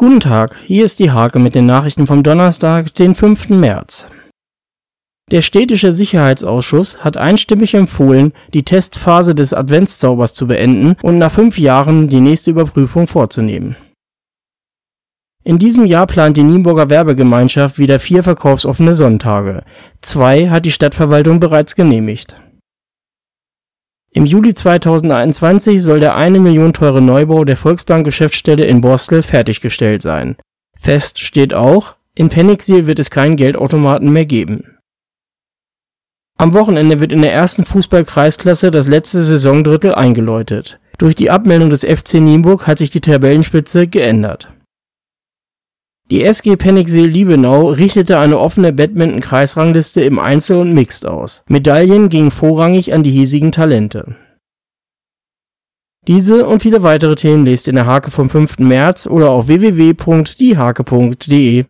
Guten Tag, hier ist die Hake mit den Nachrichten vom Donnerstag, den 5. März. Der städtische Sicherheitsausschuss hat einstimmig empfohlen, die Testphase des Adventszaubers zu beenden und nach fünf Jahren die nächste Überprüfung vorzunehmen. In diesem Jahr plant die Nienburger Werbegemeinschaft wieder vier verkaufsoffene Sonntage. Zwei hat die Stadtverwaltung bereits genehmigt im Juli 2021 soll der eine Million teure Neubau der Volksbank-Geschäftsstelle in Borstel fertiggestellt sein. Fest steht auch, in Pennigsil wird es keinen Geldautomaten mehr geben. Am Wochenende wird in der ersten Fußball-Kreisklasse das letzte Saisondrittel eingeläutet. Durch die Abmeldung des FC Nienburg hat sich die Tabellenspitze geändert die SG Pennigsil-Liebenau richtete eine offene Badminton-Kreisrangliste im Einzel und Mixed aus. Medaillen gingen vorrangig an die hiesigen Talente. Diese und viele weitere Themen lest in der Hake vom 5. März oder auf www.diehake.de